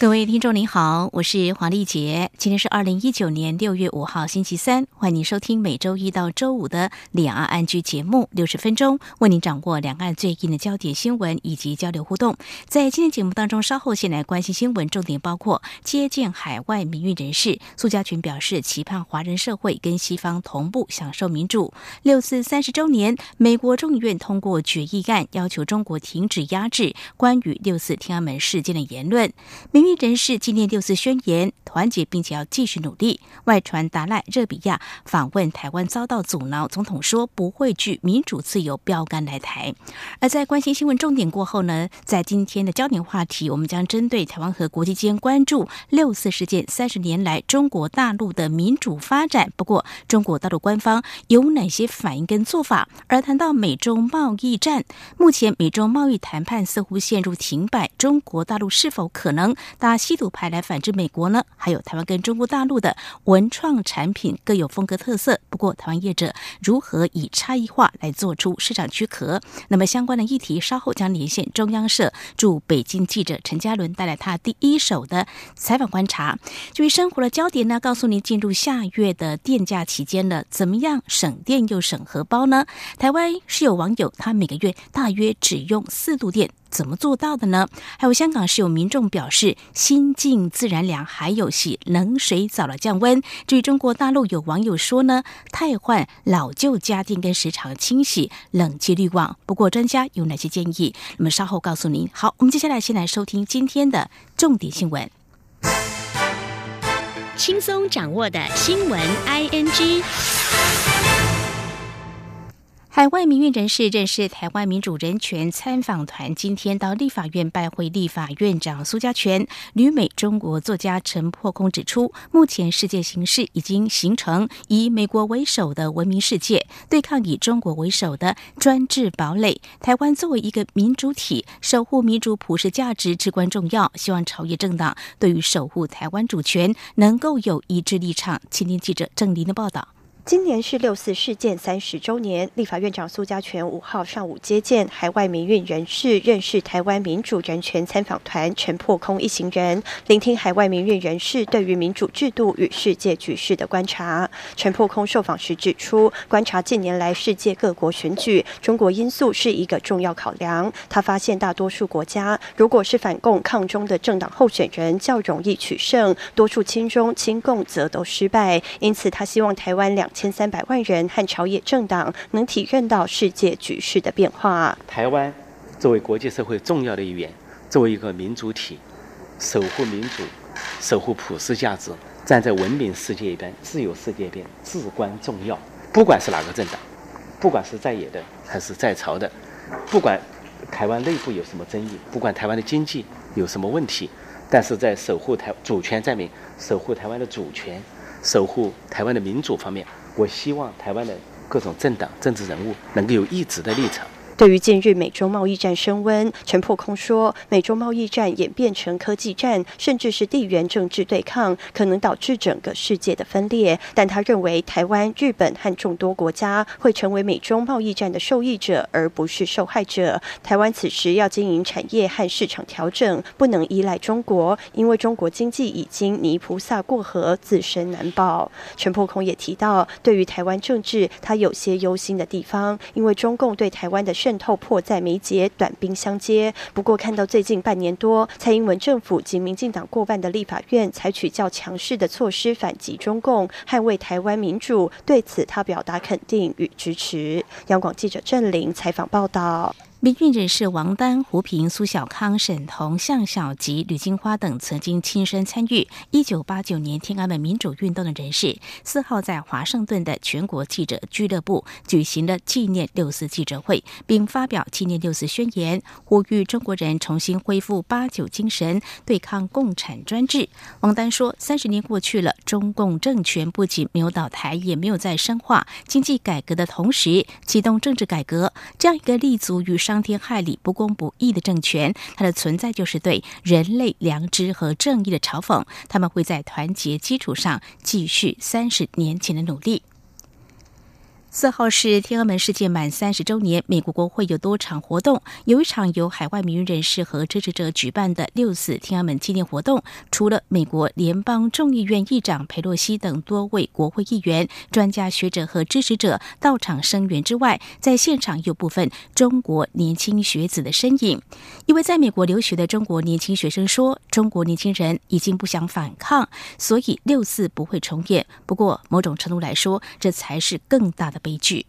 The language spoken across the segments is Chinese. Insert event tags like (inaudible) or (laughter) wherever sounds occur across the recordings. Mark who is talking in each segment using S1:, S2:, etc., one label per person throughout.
S1: 各位听众您好，我是黄丽杰，今天是二零一九年六月五号星期三，欢迎您收听每周一到周五的两岸安居节目，六十分钟为您掌握两岸最近的焦点新闻以及交流互动。在今天节目当中，稍后先来关心新闻，重点包括接见海外民运人士，苏家群表示期盼华人社会跟西方同步享受民主。六四三十周年，美国众议院通过决议案，要求中国停止压制关于六四天安门事件的言论。民人士纪念六四宣言，团结并且要继续努力。外传达赖热比亚访问台湾遭到阻挠，总统说不会拒民主自由标杆来台。而在关心新闻重点过后呢，在今天的焦点话题，我们将针对台湾和国际间关注六四事件三十年来中国大陆的民主发展。不过，中国大陆官方有哪些反应跟做法？而谈到美中贸易战，目前美中贸易谈判似乎陷入停摆，中国大陆是否可能？打稀土牌来反制美国呢？还有台湾跟中国大陆的文创产品各有风格特色，不过台湾业者如何以差异化来做出市场躯壳？那么相关的议题稍后将连线中央社驻北京记者陈嘉伦，带来他第一手的采访观察。至于生活的焦点呢，告诉您进入下月的电价期间了，怎么样省电又省荷包呢？台湾是有网友他每个月大约只用四度电。怎么做到的呢？还有香港是有民众表示心静自然凉，还有洗冷水澡了降温。至于中国大陆有网友说呢，汰换老旧家电跟时常清洗冷气滤网。不过专家有哪些建议？那么稍后告诉您。好，我们接下来先来收听今天的重点新闻，轻松掌握的新闻 I N G。海外民运人士认识台湾民主人权参访团今天到立法院拜会立法院长苏家全。旅美中国作家陈破空指出，目前世界形势已经形成以美国为首的文明世界对抗以中国为首的专制堡垒。台湾作为一个民主体，守护民主普世价值至关重要。希望朝野政党对于守护台湾主权能够有一致立场。请听记者郑林的报道。
S2: 今年是六四事件三十周年，立法院长苏家全五号上午接见海外民运人士，认识台湾民主人权参访团陈破空一行人，聆听海外民运人士对于民主制度与世界局势的观察。陈破空受访时指出，观察近年来世界各国选举，中国因素是一个重要考量。他发现大多数国家，如果是反共抗中的政党候选人，较容易取胜；多数亲中亲共则都失败。因此，他希望台湾两。千三百万人和朝野政党能体认到世界局势的变化。
S3: 台湾作为国际社会重要的一员，作为一个民主体，守护民主，守护普世价值，站在文明世界一边、自由世界一边至关重要。不管是哪个政党，不管是在野的还是在朝的，不管台湾内部有什么争议，不管台湾的经济有什么问题，但是在守护台主权在民、守护台湾的主权、守护台湾的民主方面。我希望台湾的各种政党、政治人物能够有一直的立场。
S2: 对于近日美中贸易战升温，陈破空说，美中贸易战演变成科技战，甚至是地缘政治对抗，可能导致整个世界的分裂。但他认为，台湾、日本和众多国家会成为美中贸易战的受益者，而不是受害者。台湾此时要经营产业和市场调整，不能依赖中国，因为中国经济已经泥菩萨过河，自身难保。陈破空也提到，对于台湾政治，他有些忧心的地方，因为中共对台湾的渗透迫在眉睫，短兵相接。不过，看到最近半年多，蔡英文政府及民进党过半的立法院采取较强势的措施反击中共，捍卫台湾民主，对此他表达肯定与支持。央广记者郑玲采访报道。
S1: 民运人士王丹、胡平、苏小康、沈彤、向小吉、吕金花等曾经亲身参与一九八九年天安门民主运动的人士，四号在华盛顿的全国记者俱乐部举行了纪念六四记者会，并发表纪念六四宣言，呼吁中国人重新恢复八九精神，对抗共产专制。王丹说：“三十年过去了，中共政权不仅没有倒台，也没有在深化经济改革的同时启动政治改革，这样一个立足于。”伤天害理、不公不义的政权，它的存在就是对人类良知和正义的嘲讽。他们会在团结基础上继续三十年前的努力。四号是天安门事件满三十周年，美国国会有多场活动，有一场由海外民运人士和支持者举办的六四天安门纪念活动。除了美国联邦众议院议长佩洛西等多位国会议员、专家学者和支持者到场声援之外，在现场有部分中国年轻学子的身影。一位在美国留学的中国年轻学生说：“中国年轻人已经不想反抗，所以六四不会重演。不过，某种程度来说，这才是更大的。”悲剧。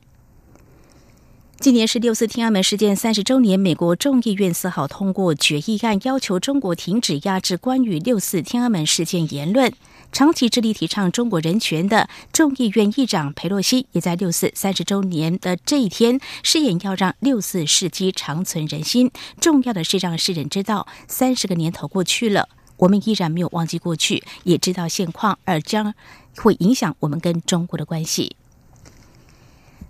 S1: 今年是六四天安门事件三十周年，美国众议院四号通过决议案，要求中国停止压制关于六四天安门事件言论。长期致力提倡中国人权的众议院议长佩洛西，也在六四三十周年的这一天誓言要让六四事迹长存人心。重要的是让世人知道，三十个年头过去了，我们依然没有忘记过去，也知道现况，而将会影响我们跟中国的关系。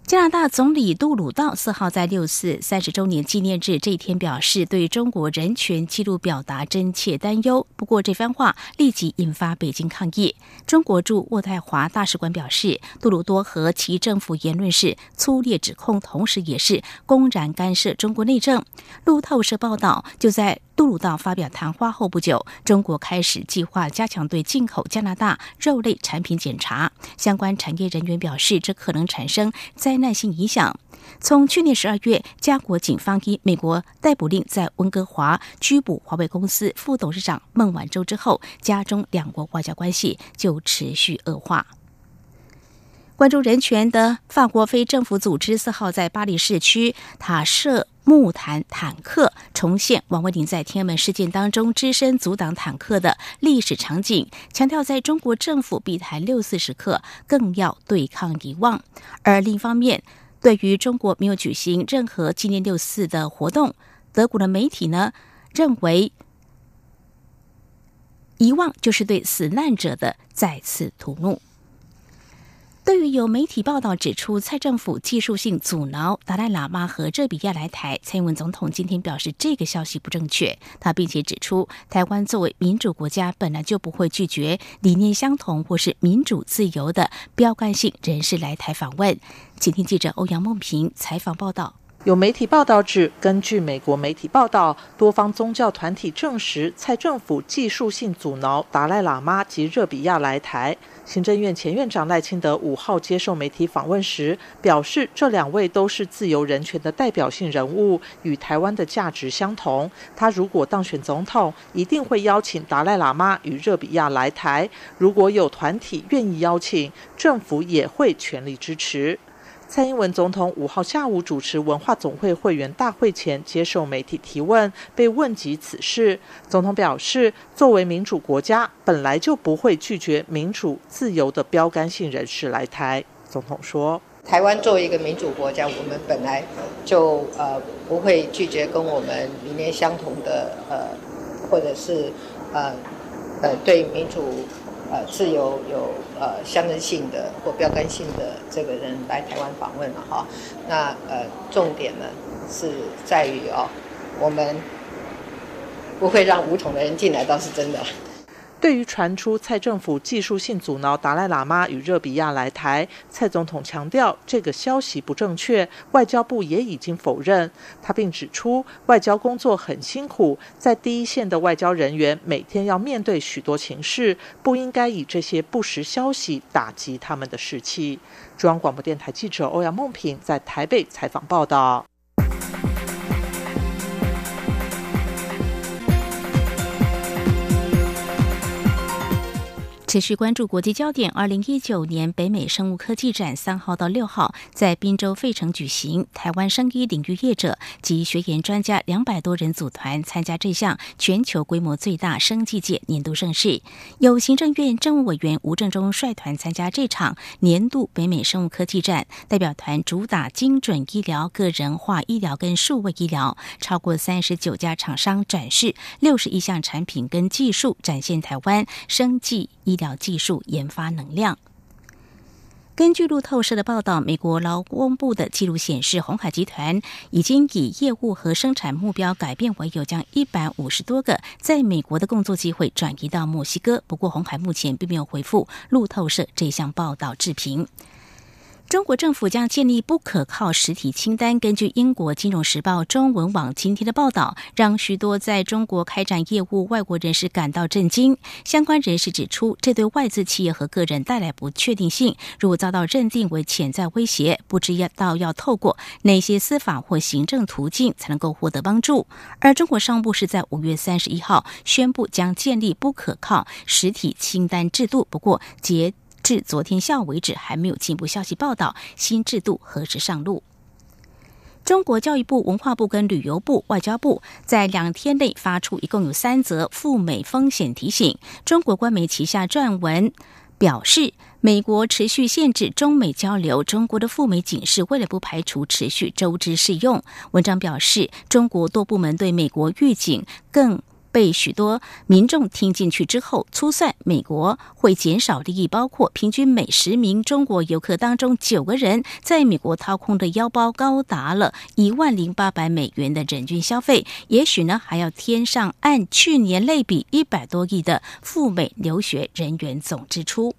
S1: 加拿大总理杜鲁道四号在六四三十周年纪念日这一天表示，对中国人权记录表达真切担忧。不过，这番话立即引发北京抗议。中国驻渥太华大使馆表示，杜鲁多和其政府言论是粗劣指控，同时也是公然干涉中国内政。路透社报道，就在。杜鲁道发表谈话后不久，中国开始计划加强对进口加拿大肉类产品检查。相关产业人员表示，这可能产生灾耐性影响。从去年十二月，加国警方以美国逮捕令在温哥华拘捕华为公司副董事长孟晚舟之后，加中两国外交关系就持续恶化。关注人权的法国非政府组织四号在巴黎市区塔设。木坦坦克重现王卫林在天安门事件当中只身阻挡坦克的历史场景，强调在中国政府必谈六四时刻，更要对抗遗忘。而另一方面，对于中国没有举行任何纪念六四的活动，德国的媒体呢认为，遗忘就是对死难者的再次屠戮。对于有媒体报道指出，蔡政府技术性阻挠达赖喇嘛和这比亚来台，蔡英文总统今天表示这个消息不正确。他并且指出，台湾作为民主国家，本来就不会拒绝理念相同或是民主自由的标杆性人士来台访问。请听记者欧阳梦平采访报道。
S4: 有媒体报道指，根据美国媒体报道，多方宗教团体证实，蔡政府技术性阻挠达赖喇嘛及热比亚来台。行政院前院长赖清德五号接受媒体访问时表示，这两位都是自由人权的代表性人物，与台湾的价值相同。他如果当选总统，一定会邀请达赖喇嘛与热比亚来台。如果有团体愿意邀请，政府也会全力支持。蔡英文总统五号下午主持文化总会会员大会前接受媒体提问，被问及此事，总统表示，作为民主国家，本来就不会拒绝民主自由的标杆性人士来台。总统说：“
S5: 台湾作为一个民主国家，我们本来就呃不会拒绝跟我们理念相同的呃，或者是呃呃对民主。”呃，自由有呃象征性的或标杆性的这个人来台湾访问了哈，那呃重点呢是在于哦，我们不会让无统的人进来，倒是真的。
S4: 对于传出蔡政府技术性阻挠达赖喇嘛与热比亚来台，蔡总统强调这个消息不正确，外交部也已经否认。他并指出，外交工作很辛苦，在第一线的外交人员每天要面对许多情势，不应该以这些不实消息打击他们的士气。中央广播电台记者欧阳梦平在台北采访报道。
S1: 持续关注国际焦点。二零一九年北美生物科技展三号到六号在滨州费城举行，台湾生医领域业者及学研专家两百多人组团参加这项全球规模最大生技界年度盛事。有行政院政务委员吴正中率团参加这场年度北美生物科技展，代表团主打精准医疗、个人化医疗跟数位医疗，超过三十九家厂商展示六十一项产品跟技术，展现台湾生技医。技术研发能量。根据路透社的报道，美国劳工部的记录显示，红海集团已经以业务和生产目标改变为由，将一百五十多个在美国的工作机会转移到墨西哥。不过，红海目前并没有回复路透社这项报道置评。中国政府将建立不可靠实体清单。根据英国《金融时报》中文网今天的报道，让许多在中国开展业务外国人士感到震惊。相关人士指出，这对外资企业和个人带来不确定性。如果遭到认定为潜在威胁，不知要到要透过哪些司法或行政途径才能够获得帮助。而中国商务部是在五月三十一号宣布将建立不可靠实体清单制度。不过，截至昨天下午为止，还没有进一步消息报道新制度何时上路。中国教育部、文化部跟旅游部、外交部在两天内发出一共有三则赴美风险提醒。中国官媒旗下撰文表示，美国持续限制中美交流，中国的赴美警示为了不排除持续周知适用。文章表示，中国多部门对美国预警更。被许多民众听进去之后，粗算美国会减少利益，包括平均每十名中国游客当中九个人在美国掏空的腰包高达了一万零八百美元的人均消费，也许呢还要添上按去年类比一百多亿的赴美留学人员总支出。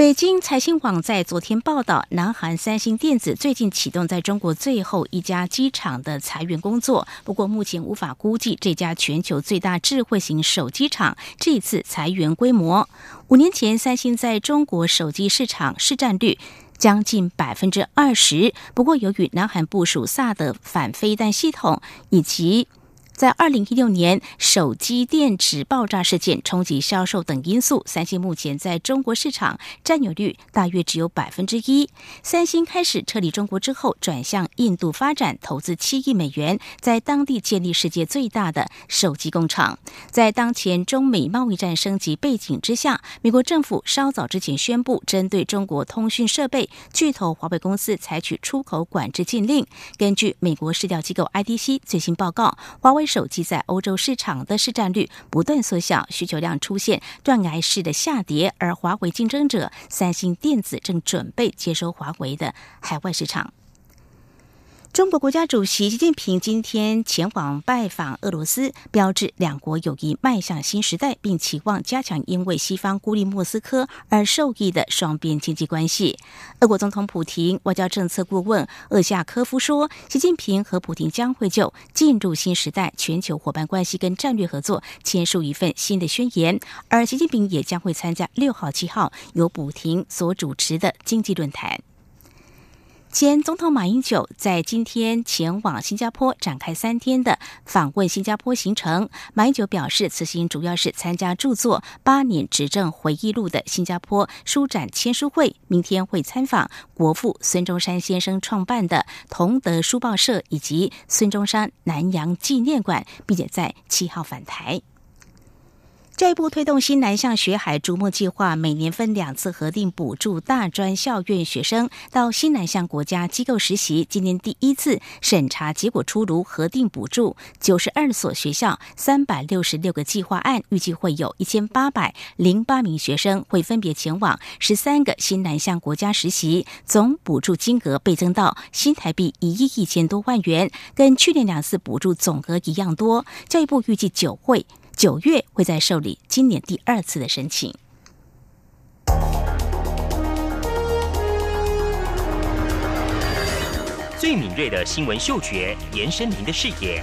S1: 北京财新网在昨天报道，南韩三星电子最近启动在中国最后一家机场的裁员工作。不过，目前无法估计这家全球最大智慧型手机厂这次裁员规模。五年前，三星在中国手机市场市占率将近百分之二十。不过，由于南韩部署萨德反飞弹系统以及在二零一六年，手机电池爆炸事件冲击销售等因素，三星目前在中国市场占有率大约只有百分之一。三星开始撤离中国之后，转向印度发展，投资七亿美元，在当地建立世界最大的手机工厂。在当前中美贸易战升级背景之下，美国政府稍早之前宣布，针对中国通讯设备巨头华为公司采取出口管制禁令。根据美国市调机构 IDC 最新报告，华为。手机在欧洲市场的市占率不断缩小，需求量出现断崖式的下跌，而华为竞争者三星电子正准备接收华为的海外市场。中国国家主席习近平今天前往拜访俄罗斯，标志两国友谊迈向新时代，并期望加强因为西方孤立莫斯科而受益的双边经济关系。俄国总统普京外交政策顾问厄夏科夫说，习近平和普京将会就进入新时代全球伙伴关系跟战略合作签署一份新的宣言，而习近平也将会参加六号、七号由普京所主持的经济论坛。前总统马英九在今天前往新加坡展开三天的访问新加坡行程。马英九表示，此行主要是参加著作《八年执政回忆录》的新加坡书展签书会，明天会参访国父孙中山先生创办的同德书报社以及孙中山南洋纪念馆，并且在七号返台。教育部推动新南向学海逐梦计划，每年分两次核定补助大专校院学生到新南向国家机构实习。今年第一次审查结果出炉，核定补助九十二所学校，三百六十六个计划案，预计会有一千八百零八名学生会分别前往十三个新南向国家实习，总补助金额倍增到新台币一亿一千多万元，跟去年两次补助总额一样多。教育部预计九会。九月会再受理今年第二次的申请。
S6: 最敏锐的新闻嗅觉，延伸您的视野，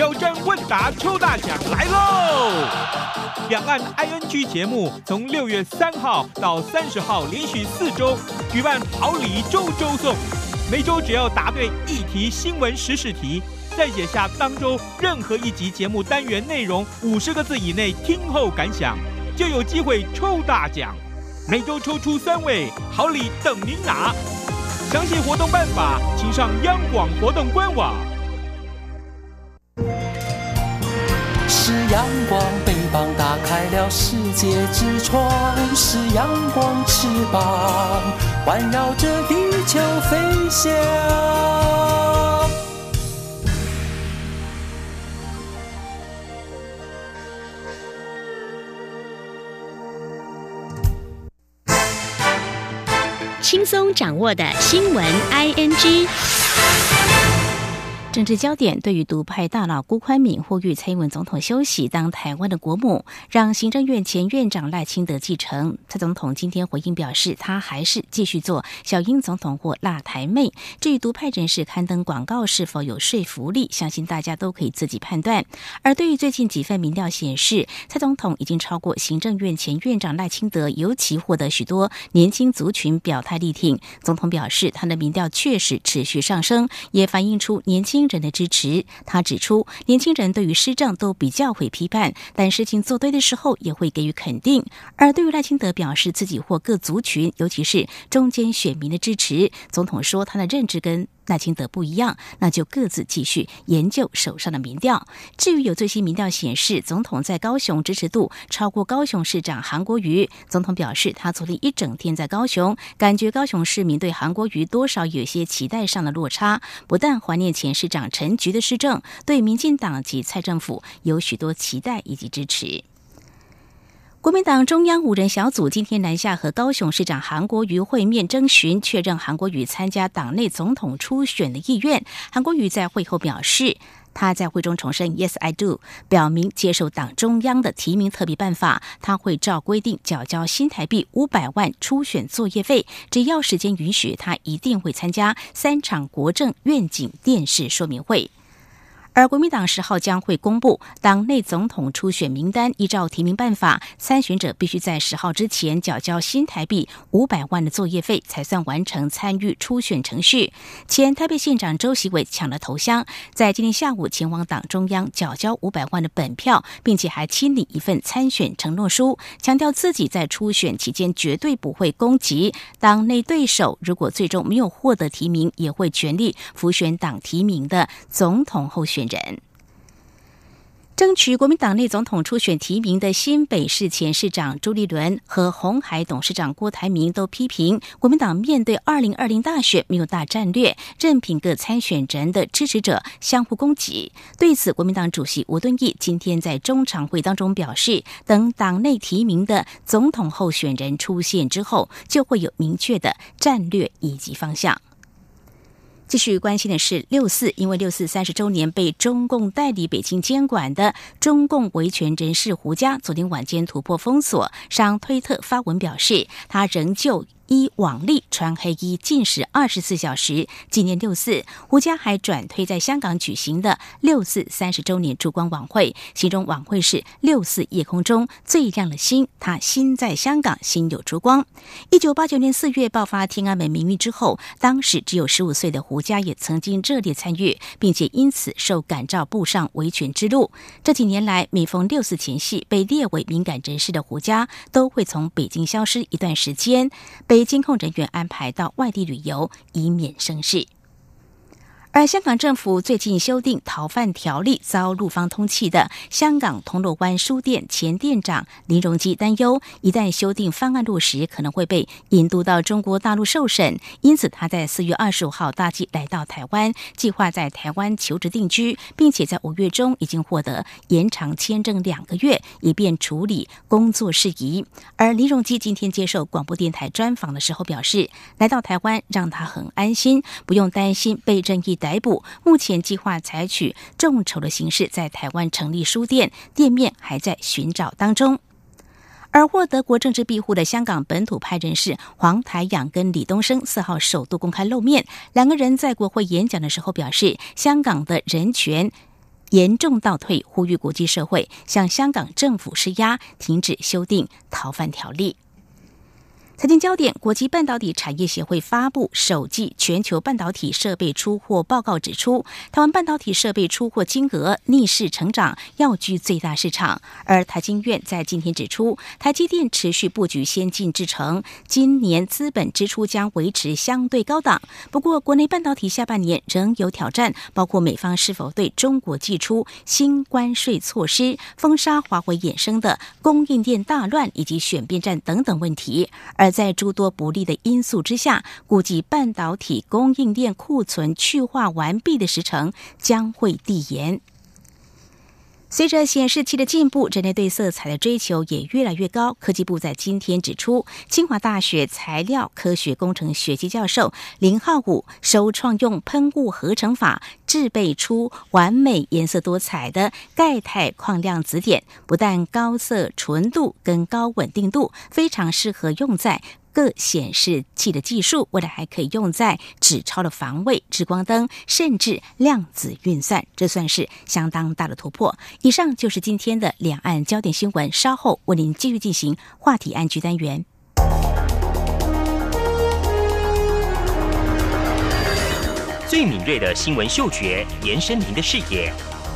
S7: 挑战问答抽大奖来喽！两岸 ING 节目从六月三号到三十号连续四周举办好礼周周送，每周只要答对一题新闻时事题，再写下当周任何一集节目单元内容五十个字以内听后感想，就有机会抽大奖。每周抽出三位，好礼等您拿。详细活动办法，请上央广活动官网。
S8: 阳光，翅膀打开了世界之窗；是阳光，翅膀环绕着地球飞翔。
S1: 轻松掌握的新闻 ING。政治焦点对于独派大佬辜宽敏呼吁蔡英文总统休息当台湾的国母，让行政院前院长赖清德继承。蔡总统今天回应表示，他还是继续做小英总统或辣台妹。至于独派人士刊登广告是否有说服力，相信大家都可以自己判断。而对于最近几份民调显示，蔡总统已经超过行政院前院长赖清德，尤其获得许多年轻族群表态力挺。总统表示，他的民调确实持续上升，也反映出年轻。人的支持，他指出，年轻人对于施政都比较会批判，但事情做对的时候也会给予肯定。而对于赖清德表示自己或各族群，尤其是中间选民的支持，总统说他的认知跟。赖清德不一样，那就各自继续研究手上的民调。至于有最新民调显示，总统在高雄支持度超过高雄市长韩国瑜，总统表示，他昨天一整天在高雄，感觉高雄市民对韩国瑜多少有些期待上的落差。不但怀念前市长陈菊的施政，对民进党及蔡政府有许多期待以及支持。国民党中央五人小组今天南下和高雄市长韩国瑜会面，征询确认韩国瑜参加党内总统初选的意愿。韩国瑜在会后表示，他在会中重申 “Yes, I do”，表明接受党中央的提名特别办法，他会照规定缴交新台币五百万初选作业费，只要时间允许，他一定会参加三场国政愿景电视说明会。而国民党十号将会公布党内总统初选名单，依照提名办法，参选者必须在十号之前缴交新台币五百万的作业费，才算完成参与初选程序。前台北县长周习伟抢了头香，在今天下午前往党中央缴交五百万的本票，并且还亲拟一份参选承诺书，强调自己在初选期间绝对不会攻击党内对手。如果最终没有获得提名，也会全力辅选党提名的总统候选。人争取国民党内总统初选提名的新北市前市长朱立伦和红海董事长郭台铭都批评国民党面对二零二零大选没有大战略，任凭各参选人的支持者相互攻击。对此，国民党主席吴敦义今天在中常会当中表示，等党内提名的总统候选人出现之后，就会有明确的战略以及方向。继续关心的是六四，因为六四三十周年被中共代理北京监管的中共维权人士胡佳，昨天晚间突破封锁，上推特发文表示，他仍旧。依往例穿黑衣禁食二十四小时纪念六四，胡佳还转推在香港举行的六四三十周年烛光晚会，其中晚会是六四夜空中最亮的星，他心在香港，心有烛光。一九八九年四月爆发天安门民运之后，当时只有十五岁的胡佳也曾经热烈参与，并且因此受感召步上维权之路。这几年来，每逢六四前夕，被列为敏感人士的胡佳都会从北京消失一段时间，被。监控人员安排到外地旅游，以免生事。而香港政府最近修订逃犯条例，遭陆方通缉的香港铜锣湾书店前店长林荣基担忧，一旦修订方案落实，可能会被引渡到中国大陆受审。因此，他在四月二十五号搭机来到台湾，计划在台湾求职定居，并且在五月中已经获得延长签证两个月，以便处理工作事宜。而林荣基今天接受广播电台专访的时候表示，来到台湾让他很安心，不用担心被正义。逮捕，目前计划采取众筹的形式在台湾成立书店，店面还在寻找当中。而获德国政治庇护的香港本土派人士黄台仰跟李东升四号首度公开露面，两个人在国会演讲的时候表示，香港的人权。严重倒退，呼吁国际社会向香港政府施压，停止修订逃犯条例。财经焦点：国际半导体产业协会发布首季全球半导体设备出货报告，指出，台湾半导体设备出货金额逆势成长，要居最大市场。而台经院在今天指出，台积电持续布局先进制程，今年资本支出将维持相对高档。不过，国内半导体下半年仍有挑战，包括美方是否对中国寄出新关税措施、封杀华为衍生的供应链大乱以及选边站等等问题。而在诸多不利的因素之下，估计半导体供应链库存去化完毕的时程将会递延。随着显示器的进步，人类对色彩的追求也越来越高。科技部在今天指出，清华大学材料科学工程学系教授林浩武首创用喷雾合成法制备出完美颜色多彩的钙钛矿亮子点，不但高色纯度跟高稳定度，非常适合用在。各显示器的技术，未来还可以用在纸钞的防卫、日光灯，甚至量子运算，这算是相当大的突破。以上就是今天的两岸焦点新闻，稍后为您继续进行话题安居单元。
S6: 最敏锐的新闻嗅觉，延伸您的视野，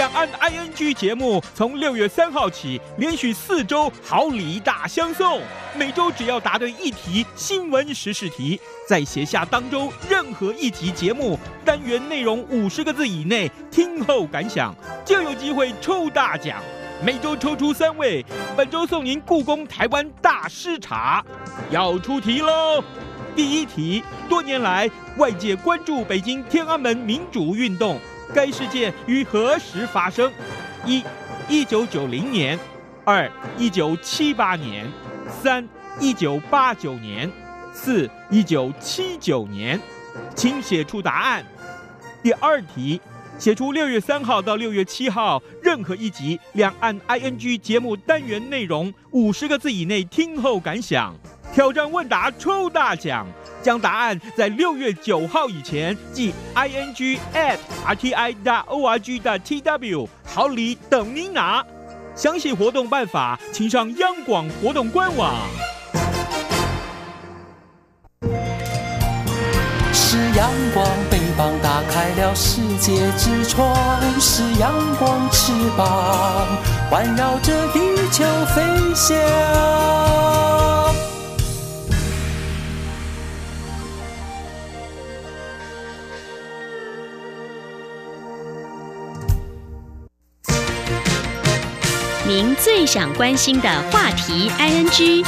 S7: 两岸的 ING 节目从六月三号起，连续四周好礼大相送。每周只要答对一题新闻时事题，在写下当周任何一集节目单元内容五十个字以内，听后感想就有机会抽大奖。每周抽出三位，本周送您故宫台湾大师茶。要出题喽！第一题：多年来外界关注北京天安门民主运动。该事件于何时发生？一，一九九零年；二，一九七八年；三，一九八九年；四，一九七九年。请写出答案。第二题，写出六月三号到六月七号任何一集两岸 ING 节目单元内容五十个字以内听后感想。挑战问答抽大奖。将答案在六月九号以前寄 i n g at r t i o r g 的 t w 好礼等您拿。详细活动办法，请上央广活动官网。
S8: 是阳光，翅膀打开了世界之窗；是阳光，翅膀环绕着地球飞翔。
S9: 您最想关心的话题，i n g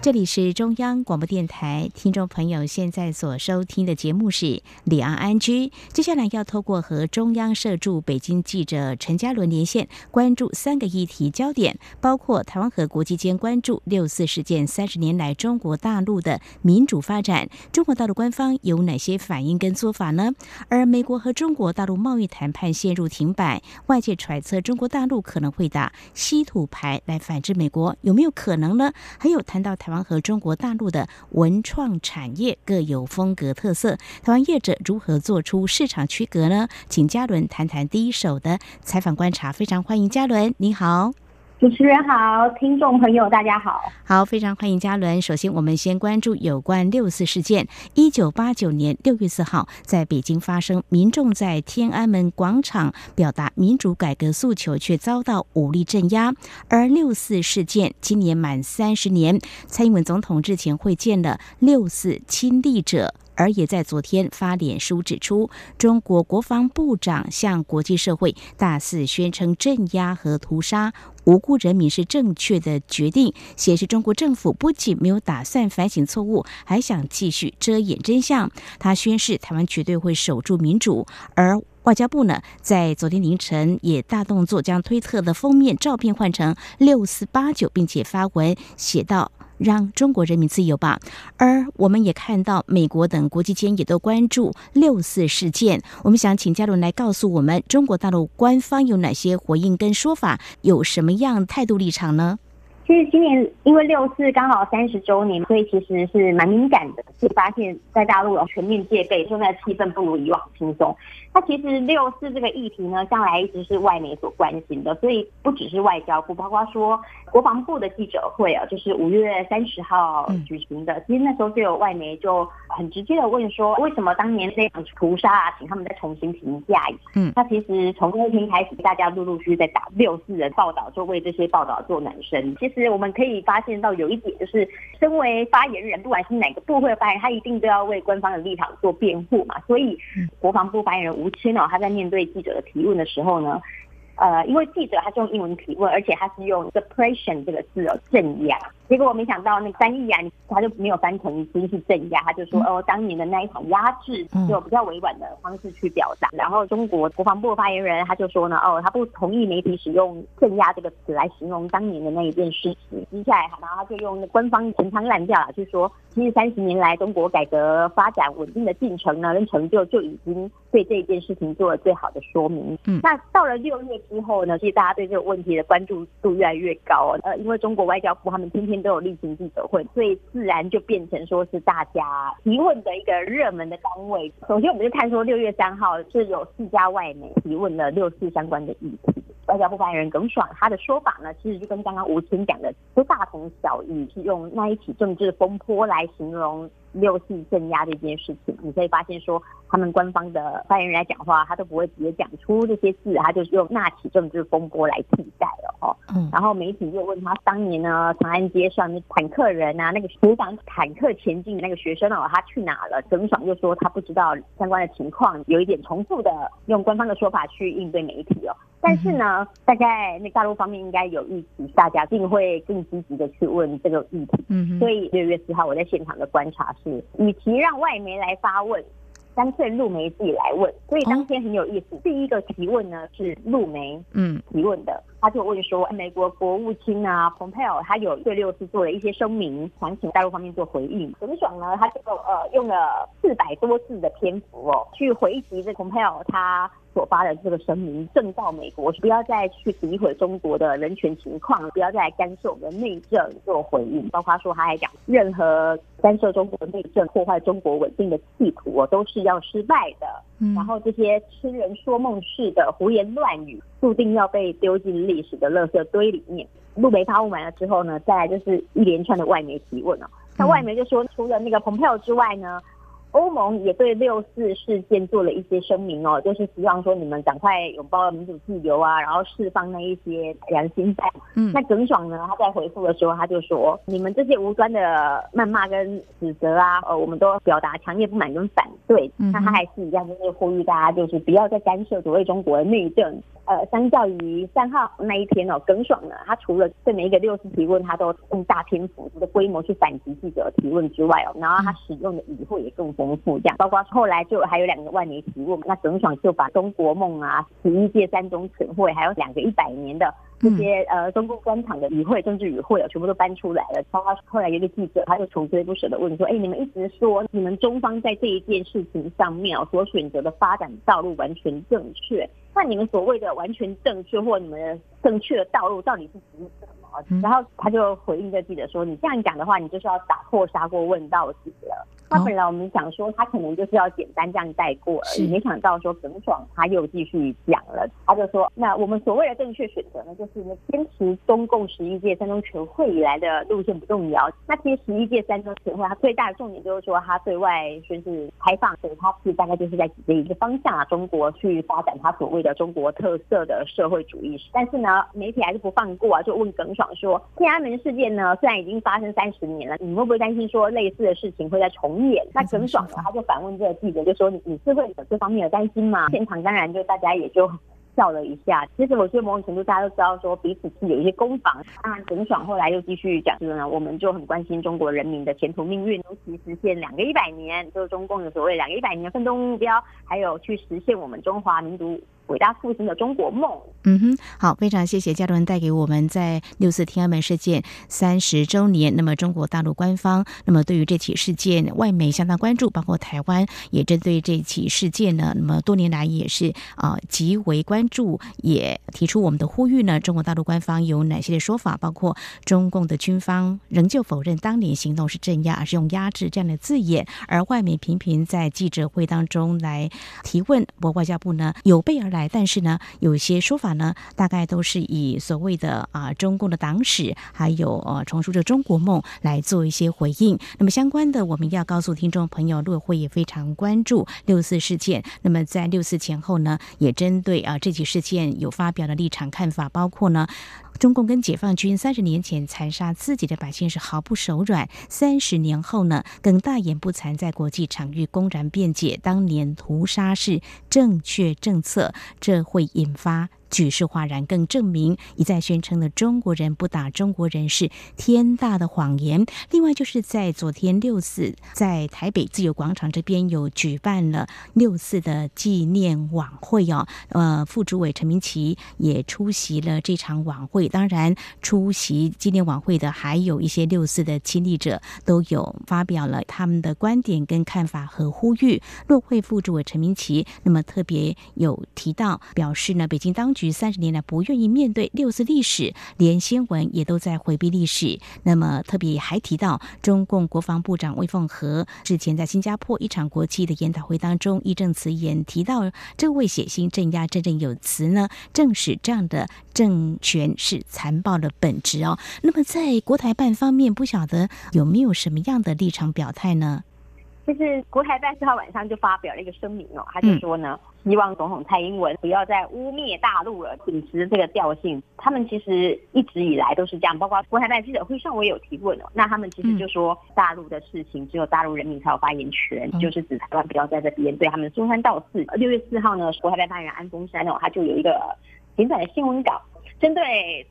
S1: 这里是中央广播电台，听众朋友现在所收听的节目是《李昂安居》。接下来要透过和中央社驻北京记者陈嘉伦连线，关注三个议题焦点，包括台湾和国际间关注六四事件三十年来中国大陆的民主发展，中国大陆官方有哪些反应跟做法呢？而美国和中国大陆贸易谈判陷入停摆，外界揣测中国大陆可能会打稀土牌来反制美国，有没有可能呢？还有谈到台台湾。和中国大陆的文创产业各有风格特色，台湾业者如何做出市场区隔呢？请嘉伦谈谈第一手的采访观察。非常欢迎嘉伦，你好。
S10: 主持人好，听众朋友大家好。
S1: 好，非常欢迎嘉伦。首先，我们先关注有关六四事件。一九八九年六月四号，在北京发生，民众在天安门广场表达民主改革诉求，却遭到武力镇压。而六四事件今年满三十年，蔡英文总统日前会见了六四亲历者。而也在昨天发脸书指出，中国国防部长向国际社会大肆宣称镇压和屠杀无辜人民是正确的决定，显示中国政府不仅没有打算反省错误，还想继续遮掩真相。他宣誓台湾绝对会守住民主。而外交部呢，在昨天凌晨也大动作，将推特的封面照片换成六四八九，并且发文写道。让中国人民自由吧。而我们也看到，美国等国际间也都关注六四事件。我们想请嘉伦来告诉我们，中国大陆官方有哪些回应跟说法，有什么样态度立场呢？
S10: 其实今年因为六四刚好三十周年，所以其实是蛮敏感的，是发现在大陆有全面戒备，现在气氛不如以往轻松。那其实六四这个议题呢，向来一直是外媒所关心的，所以不只是外交部，包括说国防部的记者会啊，就是五月三十号举行的。其实那时候就有外媒就很直接的问说，为什么当年那场屠杀啊，请他们再重新评价。嗯，那其实从那天开始，大家陆陆续续在打六四的报道，就为这些报道做暖身。其实。我们可以发现到有一点，就是身为发言人，不管是哪个部会发言，他一定都要为官方的立场做辩护嘛。所以，国防部发言人吴谦哦，他在面对记者的提问的时候呢。呃，因为记者他是用英文提问，而且他是用 suppression 这个字哦，镇压。结果我没想到那个翻译啊，他就没有翻成真是镇压，他就说哦，当年的那一场压制，就比较委婉的方式去表达。然后中国国防部发言人他就说呢，哦，他不同意媒体使用镇压这个词来形容当年的那一件事情。接下来，然后他就用官方陈腔滥调啊，就说其实三十年来中国改革发展稳定的进程呢跟成就，就已经对这一件事情做了最好的说明。嗯，那到了六月。之后呢，其实大家对这个问题的关注度越来越高。呃，因为中国外交部他们天天都有例行记者会，所以自然就变成说是大家提问的一个热门的单位。首先，我们就看说六月三号是有四家外媒提问了六四相关的议题。外交部发言人耿爽他的说法呢，其实就跟刚刚吴清讲的都大同小异，是用那一起政治风波来形容。六四镇压这件事情，你可以发现说，他们官方的发言人来讲话，他都不会直接讲出这些字，他就是用纳起政治风波来替代了哈。嗯。然后媒体又问他，当年呢，长安街上那坦克人啊，那个阻挡坦克前进的那个学生哦，他去哪了？耿爽就说他不知道相关的情况，有一点重复的用官方的说法去应对媒体哦。但是呢，大概那大陆方面应该有预期，大家定会更积极的去问这个议题。嗯，所以六月四号我在现场的观察是，与其让外媒来发问，干脆陆媒自己来问。所以当天很有意思，第一个提问呢是陆媒嗯提问的，他就问说，美国国务卿啊蓬佩奥他有对六次做了一些声明，想请大陆方面做回应。耿爽呢，他就呃用了四百多字的篇幅哦，去回击这蓬佩奥他。所发的这个声明，正告美国不要再去诋毁中国的人权情况，不要再干涉我们的内政做回应。包括说他还讲，任何干涉中国内政、破坏中国稳定的企图，都是要失败的。然后这些痴人说梦式的胡言乱语，注定要被丢进历史的垃圾堆里面。路媒发问完了之后呢，再来就是一连串的外媒提问了。那外媒就说，除了那个蓬佩奥之外呢？欧盟也对六四事件做了一些声明哦，就是希望说你们赶快拥抱民主自由啊，然后释放那一些良心犯。嗯，那耿爽呢，他在回复的时候他就说，你们这些无端的谩骂跟指责啊，呃，我们都表达强烈不满跟反对。嗯那他还是一样，就是呼吁大家就是不要再干涉所谓中国的内政。呃，相较于三号那一天哦，耿爽呢，他除了对每一个六四提问，他都用大篇幅的规模去反击记者提问之外哦，然后他使用的语汇也更丰富，这样，包括后来就还有两个外媒提问，那耿爽就把中国梦啊、十一届三中全会，还有两个一百年的。这些呃，中共官场的与会、政治与会啊，全部都搬出来了。包括后来有一个记者，他就穷追不舍的问说：“哎，你们一直说你们中方在这一件事情上面所选择的发展道路完全正确，那你们所谓的完全正确或你们正确的道路到底是指什么？”然后他就回应这记者说：“你这样讲的话，你就是要打破砂锅问到底了。”那本来我们想说他可能就是要简单这样带过而已，没想到说耿爽他又继续讲了，他就说：“那我们所谓的正确选择呢，就是。”坚持中共十一届三中全会以来的路线不动摇。那其实十一届三中全会它最大的重点就是说，它对外宣示开放，所以它是大概就是在指着一个方向啊，中国去发展它所谓的中国特色的社会主义。但是呢，媒体还是不放过啊，就问耿爽说，天安门事件呢，虽然已经发生三十年了，你会不会担心说类似的事情会再重演？那耿爽呢，他就反问这个记者，就说你你是会有这方面的担心吗？现场当然就大家也就。笑了一下，其实我觉得某种程度大家都知道，说彼此是有一些攻防。当然，耿爽后来又继续讲，就是呢，我们就很关心中国人民的前途命运，尤其实现两个一百年，就是中共的所谓两个一百年奋斗目标，还有去实现我们中华民族。伟大复兴的中国梦。
S1: 嗯哼，好，非常谢谢嘉伦带给我们在六四天安门事件三十周年。那么中国大陆官方，那么对于这起事件，外媒相当关注，包括台湾也针对这起事件呢，那么多年来也是啊极为关注，也提出我们的呼吁呢。中国大陆官方有哪些的说法？包括中共的军方仍旧否认当年行动是镇压，而是用压制这样的字眼，而外媒频频在记者会当中来提问，我外交部呢有备而来。但是呢，有一些说法呢，大概都是以所谓的啊中共的党史，还有呃重塑着中国梦来做一些回应。那么相关的，我们要告诉听众朋友，陆委会也非常关注六四事件。那么在六四前后呢，也针对啊这起事件有发表的立场看法，包括呢。中共跟解放军三十年前残杀自己的百姓是毫不手软，三十年后呢，更大言不惭在国际场域公然辩解当年屠杀是正确政策，这会引发。举世哗然，更证明一再宣称的中国人不打中国人是天大的谎言。另外，就是在昨天六四，在台北自由广场这边有举办了六四的纪念晚会哦。呃，副主委陈明奇也出席了这场晚会。当然，出席纪念晚会的还有一些六四的亲历者，都有发表了他们的观点跟看法和呼吁。陆会副主委陈明奇那么特别有提到，表示呢，北京当。局三十年来不愿意面对六四历史，连新闻也都在回避历史。那么特别还提到，中共国防部长魏凤和之前在新加坡一场国际的研讨会当中义正辞严提到，这位血腥镇压振振有词呢，正是这样的政权是残暴的本质哦。那么在国台办方面，不晓得有没有什么样的立场表态呢？
S10: 就是国台办四号晚上就发表了一个声明哦，他就说呢，希望总统蔡英文不要再污蔑大陆了，秉持这个调性。他们其实一直以来都是这样，包括国台办记者会上我也有提问哦。那他们其实就说，大陆的事情只有大陆人民才有发言权，就是指台湾不要在这边对他们说三道四。六月四号呢，国台办发言人安峰山哦，他就有一个简短的新闻稿。针对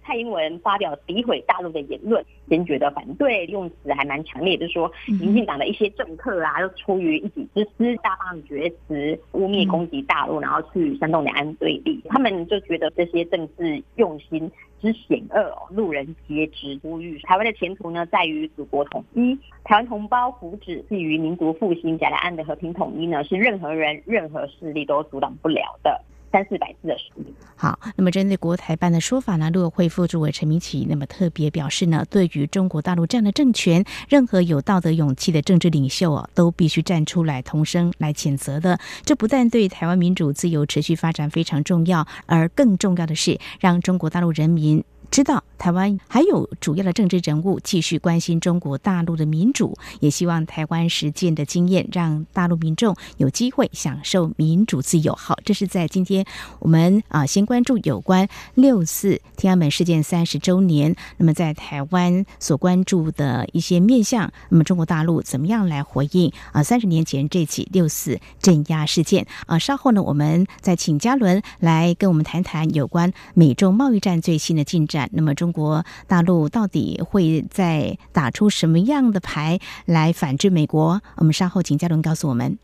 S10: 蔡英文发表诋毁大陆的言论，坚决的反对，用词还蛮强烈，就是说民进党的一些政客啊，都出于一己之私，大放厥词，污蔑攻击大陆，然后去煽动两岸对立。他们就觉得这些政治用心之险恶，路人皆知。呼吁台湾的前途呢，在于祖国统一，台湾同胞福祉，至于民族复兴、甲两岸的和平统一呢，是任何人、任何势力都阻挡不了的。三四百字的书。
S1: 好，那么针对国台办的说法呢，陆委会副主委陈明启那么特别表示呢，对于中国大陆这样的政权，任何有道德勇气的政治领袖啊，都必须站出来同声来谴责的。这不但对台湾民主自由持续发展非常重要，而更重要的是让中国大陆人民。知道台湾还有主要的政治人物继续关心中国大陆的民主，也希望台湾实践的经验让大陆民众有机会享受民主自由。好，这是在今天我们啊先关注有关六四天安门事件三十周年，那么在台湾所关注的一些面向，那么中国大陆怎么样来回应啊三十年前这起六四镇压事件啊？稍后呢，我们再请嘉伦来跟我们谈谈有关美中贸易战最新的进展。那么中中国大陆到底会在打出什么样的牌来反制美国？我们稍后请嘉伦告诉我们。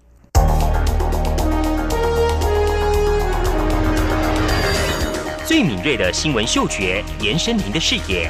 S6: 最敏锐的新闻嗅觉，延伸您的视野，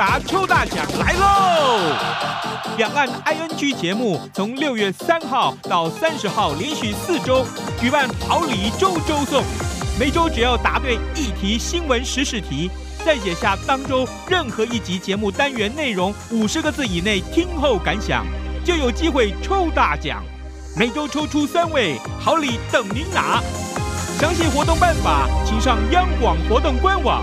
S7: 答抽大奖来喽！两岸 ING 节目从六月三号到三十号连续四周举办好礼周周送，每周只要答对一题新闻时事题，再写下当周任何一集节目单元内容五十个字以内听后感想，就有机会抽大奖。每周抽出三位，好礼等您拿。详细活动办法，请上央广活动官网。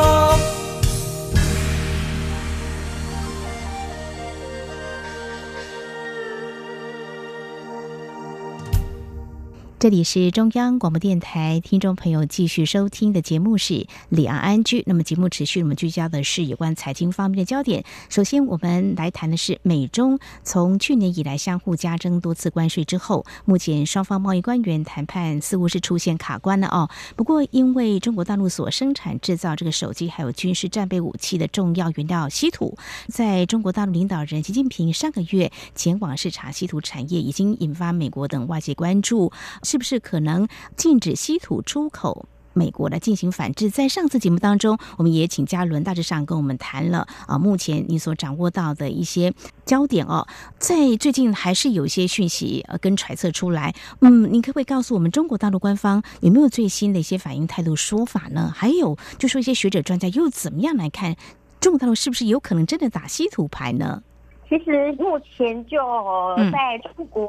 S1: 这里是中央广播电台，听众朋友继续收听的节目是《李昂安居》。那么节目持续，我们聚焦的是有关财经方面的焦点。首先，我们来谈的是美中从去年以来相互加征多次关税之后，目前双方贸易官员谈判似乎是出现卡关了哦。不过，因为中国大陆所生产制造这个手机还有军事战备武器的重要原料稀土，在中国大陆领导人习近平上个月前往视察稀土产业，已经引发美国等外界关注。是不是可能禁止稀土出口？美国来进行反制？在上次节目当中，我们也请嘉伦大致上跟我们谈了啊，目前你所掌握到的一些焦点哦。在最近还是有一些讯息呃跟揣测出来，嗯，你可不可以告诉我们中国大陆官方有没有最新的一些反应态度说法呢？还有就说一些学者专家又怎么样来看中国大陆是不是有可能真的打稀土牌呢？
S10: 其实目前就在出国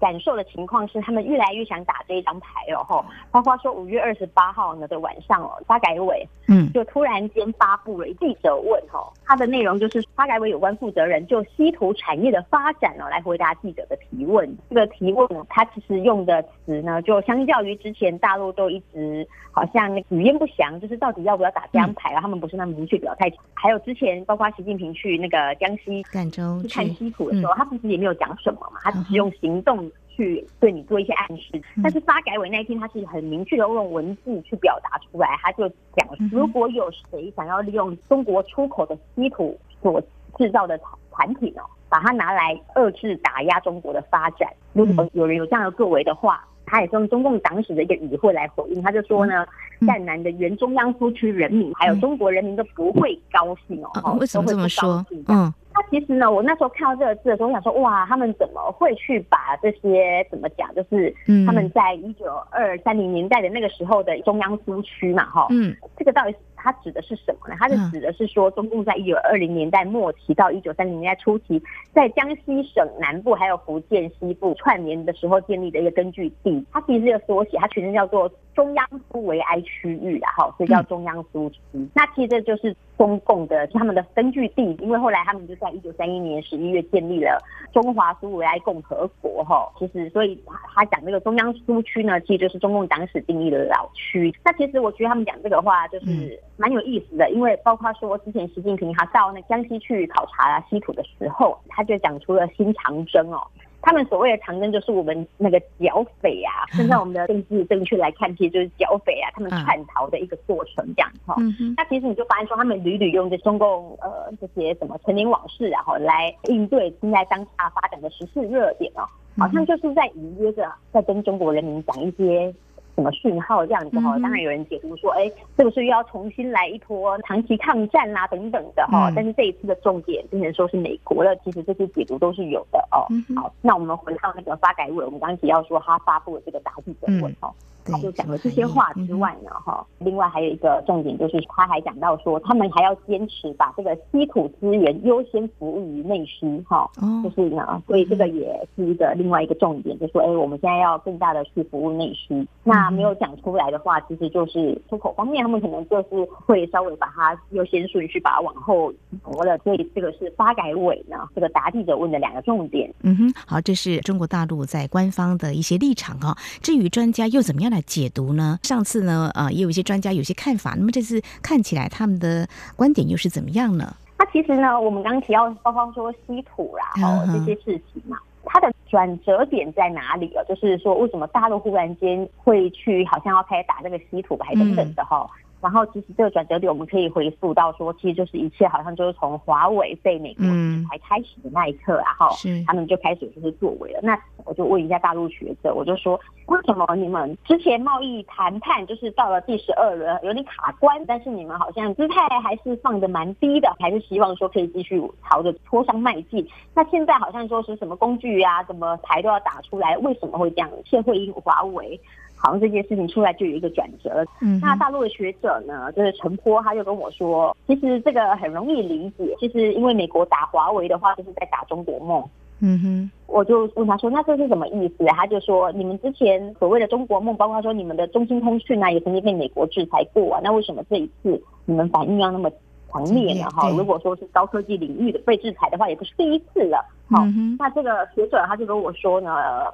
S10: 感受的情况是，他们越来越想打这一张牌哦，吼，包括说五月二十八号呢的晚上哦，发改委嗯就突然间发布了记者问哦，它的内容就是发改委有关负责人就稀土产业的发展哦来回答记者的提问。这个提问呢，他其实用的词呢，就相较于之前大陆都一直好像语焉不详，就是到底要不要打这张牌啊，他们不是那么明确表态。还有之前包括习近平去那个江西
S1: 赣州。
S10: 去看稀土的时候，他其实也没有讲什么嘛，他只是用行动去对你做一些暗示。但是发改委那一天，他是很明确的用文字去表达出来，他就讲，如果有谁想要利用中国出口的稀土所制造的产品哦，把它拿来遏制打压中国的发展，如果有人有这样的作为的话，他也是用中共党史的一个语汇来回应，他就说呢，赣南的原中央苏区人民还有中国人民都不会高兴哦，
S1: 为什么这么说？嗯。
S10: 那其实呢，我那时候看到这个字的时候，我想说，哇，他们怎么会去把这些怎么讲，就是他们在一九二三零年代的那个时候的中央苏区嘛，哈，嗯，这个到底它指的是什么呢？它是指的是说，中共在一九二零年代末期到一九三零年代初期，在江西省南部还有福建西部串联的时候建立的一个根据地。它其实是一个缩写，它全称叫做中央苏维埃区域啊，哈，所以叫中央苏区。那其实这就是中共的他们的根据地，因为后来他们就。在一九三一年十一月建立了中华苏维埃共和国，哈，其实所以他他讲这个中央苏区呢，其实就是中共党史定义的老区。那其实我觉得他们讲这个话就是蛮有意思的，因为包括说之前习近平他到那江西去考察稀土的时候，他就讲出了新长征哦。他们所谓的长征就是我们那个剿匪啊，现在我们的政治正确来看，其实就是剿匪啊，他们叛逃的一个过程这样哈。那其实你就发现说，他们屡屡用这中共呃这些什么陈年往事，然后来应对现在当下发展的时事热点哦，好像就是在隐约着在跟中国人民讲一些。什么讯号这样子哈？当然有人解读说，哎，是不是又要重新来一波长期抗战啊等等的哈？但是这一次的重点变成说是美国了，其实这些解读都是有的哦。好，那我们回到那个发改委，我们刚刚提到说他发布了这个答记者问哦。他就讲了这些话之外呢，哈，另外还有一个重点就是，他还讲到说，他们还要坚持把这个稀土资源优先服务于内需，哈，就是呢，所以这个也是一个另外一个重点，就说，哎，我们现在要更大的去服务内需。那没有讲出来的话，其实就是出口方面，他们可能就是会稍微把它优先顺序把它往后挪了。所以这个是发改委呢，这个答记者问的两个重点。
S1: 嗯哼，好，这是中国大陆在官方的一些立场啊。至于专家又怎么样来解读呢？上次呢，呃，也有一些专家有些看法。那么这次看起来他们的观点又是怎么样呢？
S10: 那其实呢，我们刚刚提到，包括说稀土啦，哦这些事情嘛，它的转折点在哪里啊？就是说，为什么大陆忽然间会去好像要开始打这个稀土牌等等的哈？然后其实这个转折点，我们可以回溯到说，其实就是一切好像就是从华为被美国制裁开始的那一刻啊，哈，他们就开始就是作为了。那我就问一下大陆学者，我就说，为什么你们之前贸易谈判就是到了第十二轮有点卡关，但是你们好像姿态还是放的蛮低的，还是希望说可以继续朝着磋商迈进。那现在好像说是什么工具啊，什么牌都要打出来，为什么会这样？谢会英、华为。好像这件事情出来就有一个转折。嗯，那大陆的学者呢，就是陈波，他就跟我说，其实这个很容易理解。其实因为美国打华为的话，就是在打中国梦。
S1: 嗯哼，
S10: 我就问他说，那这是什么意思？他就说，你们之前所谓的中国梦，包括说你们的中兴通讯啊，也曾经被美国制裁过啊，那为什么这一次你们反应要那么？强烈呢哈，如果说是高科技领域的被制裁的话，也不是第一次了。好，那这个学者他就跟我说呢，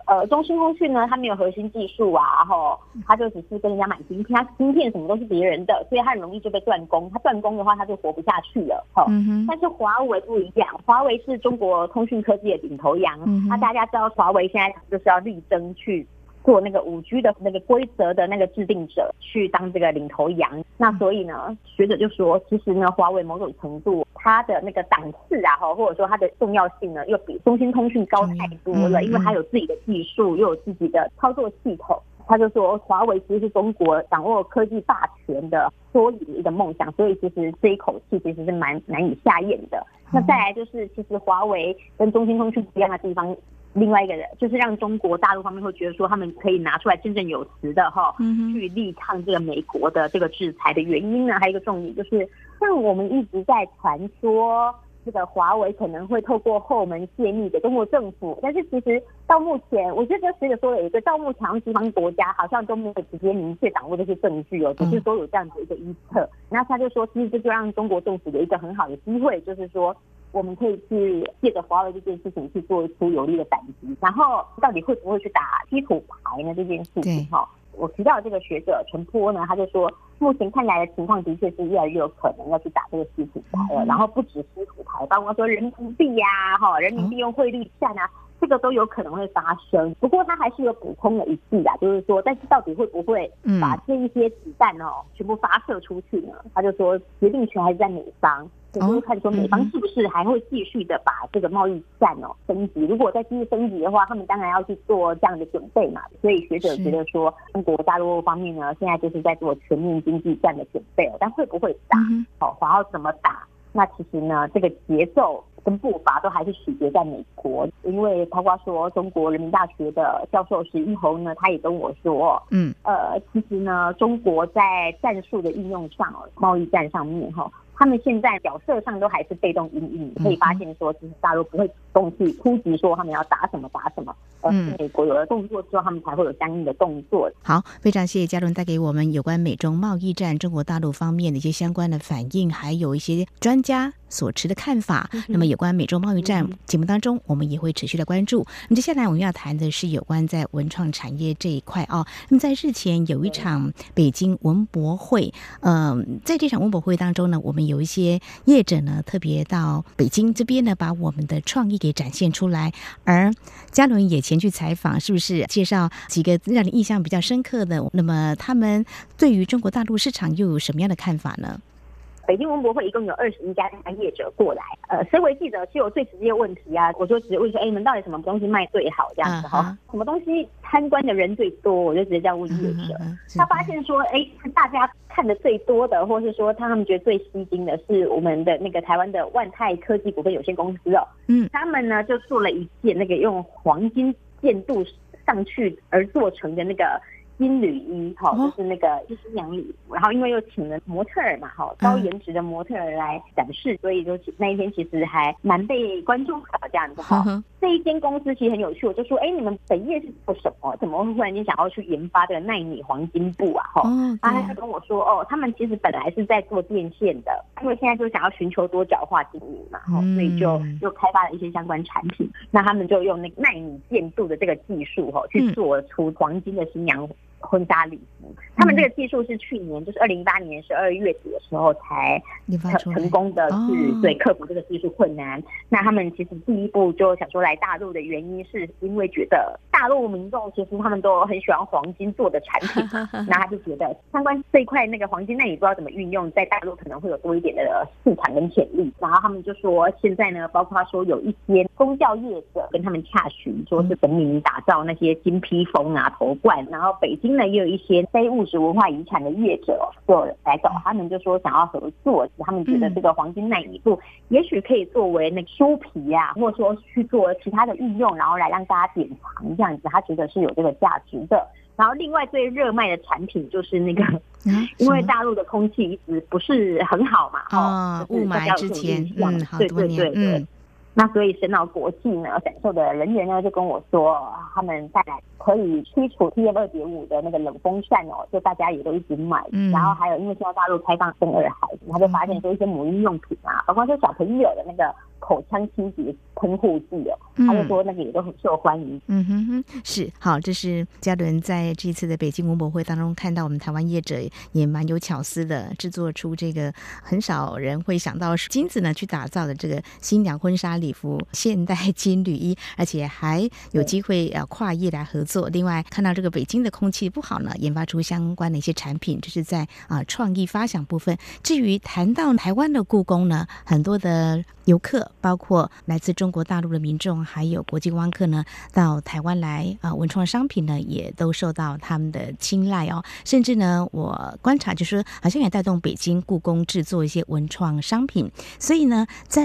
S10: 呃，中兴通讯呢，它没有核心技术啊，然后他就只是跟人家买芯片，他芯片什么都是别人的，所以他很容易就被断供。他断供的话，他就活不下去了。好，但是华为不一样，华为是中国通讯科技的领头羊。那大家知道，华为现在就是要力争去。做那个五 G 的那个规则的那个制定者，去当这个领头羊。那所以呢，学者就说，其实呢，华为某种程度它的那个档次啊，哈，或者说它的重要性呢，又比中兴通讯高太多了，因为它有自己的技术，又有自己的操作系统。他就说，华为其实是中国掌握科技霸权的缩影一个梦想，所以其实这一口气其实是蛮难以下咽的。那再来就是，其实华为跟中兴通讯不一样的地方。另外一个人就是让中国大陆方面会觉得说他们可以拿出来振振有词的哈，去力抗这个美国的这个制裁的原因呢，还有一个重点就是，像我们一直在传说这个华为可能会透过后门泄密给中国政府，但是其实到目前，我觉得随着说了一个到目前西方国家好像都没有直接明确掌握这些证据哦，只是说有这样子一个预测，那他就说其实这就让中国政府有一个很好的机会，就是说。我们可以去借着华为这件事情去做出有力的反击，然后到底会不会去打稀土牌呢？这件事情哈，我提到这个学者陈波呢，他就说，目前看来的情况的确是越来越有可能要去打这个稀土牌了，然后不止稀土牌，包括说人民币呀，哈，人民币用汇率战啊，这个都有可能会发生。不过他还是有补充了一句啊，就是说，但是到底会不会把这一些子弹哦全部发射出去呢？他就说，决定权还是在美方。就是看说美方是不是还会继续的把这个贸易战哦升级，如果再继续升级的话，他们当然要去做这样的准备嘛。所以学者觉得说，中国大陆方面呢，现在就是在做全面经济战的准备哦，但会不会打？好，然后怎么打？那其实呢，这个节奏跟步伐都还是取决在美国，因为包括说中国人民大学的教授石一红呢，他也跟我说，嗯，呃，其实呢，中国在战术的应用上，贸易战上面哈。他们现在角色上都还是被动应应，可以发现说，其实大陆不会主动去突击说他们要打什么打什么，而是美国有了动作之后，他们才会有相应的动作。
S1: 好，非常谢谢嘉伦带给我们有关美中贸易战、中国大陆方面的一些相关的反应，还有一些专家所持的看法。那么有关美洲贸易战节目当中，我们也会持续的关注。那么接下来我们要谈的是有关在文创产业这一块哦。那么在日前有一场北京文博会，嗯，在这场文博会当中呢，我们有一些业者呢，特别到北京这边呢，把我们的创意给展现出来。而嘉伦也前去采访，是不是介绍几个让你印象比较深刻的？那么他们对于中国大陆市场又有什么样的看法呢？
S10: 北京文博会一共有二十一家业者过来，呃，身为记者是有最直接问题啊，我就直接问说，哎，你们到底什么东西卖最好这样子哈？什么东西参观的人最多？我就直接这样问业者。他发现说，哎，大家看的最多的，或是说他们觉得最吸睛的是我们的那个台湾的万泰科技股份有限公司哦，嗯，他们呢就做了一件那个用黄金建度上去而做成的那个。金缕衣，哈，就是那个就是新娘礼服。然后因为又请了模特儿嘛，哈，高颜值的模特儿来展示，所以就那一天其实还蛮被观众的这样子哈。这一间公司其实很有趣，我就说，哎，你们本业是做什么？怎么会忽然间想要去研发这个纳米黄金布啊？哈，然后他就跟我说，哦，他们其实本来是在做电线的，因为现在就想要寻求多角化经营嘛，哈，所以就又开发了一些相关产品。那他们就用那个纳米电镀的这个技术，哈，去做出黄金的新娘。婚纱礼服，他们这个技术是去年，就是二零一八年十二月底的时候才成成功的去对克服这个技术困难。那他们其实第一步就想说来大陆的原因，是因为觉得大陆民众其实他们都很喜欢黄金做的产品，(laughs) 那他就觉得相关这一块那个黄金，那也不知道怎么运用，在大陆可能会有多一点的市场跟潜力。然后他们就说，现在呢，包括说有一些宗教业者跟他们洽询，说是本民打造那些金披风啊、头冠，然后北京。呢也有一些非物质文化遗产的业者就来找他们，就说想要合作，他们觉得这个黄金耐米布也许可以作为那个书皮啊，或者说去做其他的运用，然后来让大家典藏这样子，他觉得是有这个价值的。然后另外最热卖的产品就是那个，(laughs) 因为大陆的空气一直不是很好嘛，
S1: 哦，雾霾之前，嗯，好多年，
S10: 嗯。那所以神脑国际呢，感受的人员呢就跟我说，他们带来可以驱除 PM 二点五的那个冷风扇哦，就大家也都一直买。嗯。然后还有，因为现在大陆开放生二孩子，他就发现说一些母婴用品啊，包括说小朋友的那个。口腔清洁喷护剂哦，他就说那个也都很受欢迎。
S1: 嗯哼哼，是好，这是嘉伦在这次的北京文博会当中看到我们台湾业者也蛮有巧思的，制作出这个很少人会想到金子呢去打造的这个新娘婚纱礼服现代金缕衣，而且还有机会呃 (laughs) 跨业来合作。另外看到这个北京的空气不好呢，研发出相关的一些产品，这是在啊创意发想部分。至于谈到台湾的故宫呢，很多的游客。包括来自中国大陆的民众，还有国际观客呢，到台湾来啊，文创商品呢也都受到他们的青睐哦。甚至呢，我观察就是好像也带动北京故宫制作一些文创商品。所以呢，在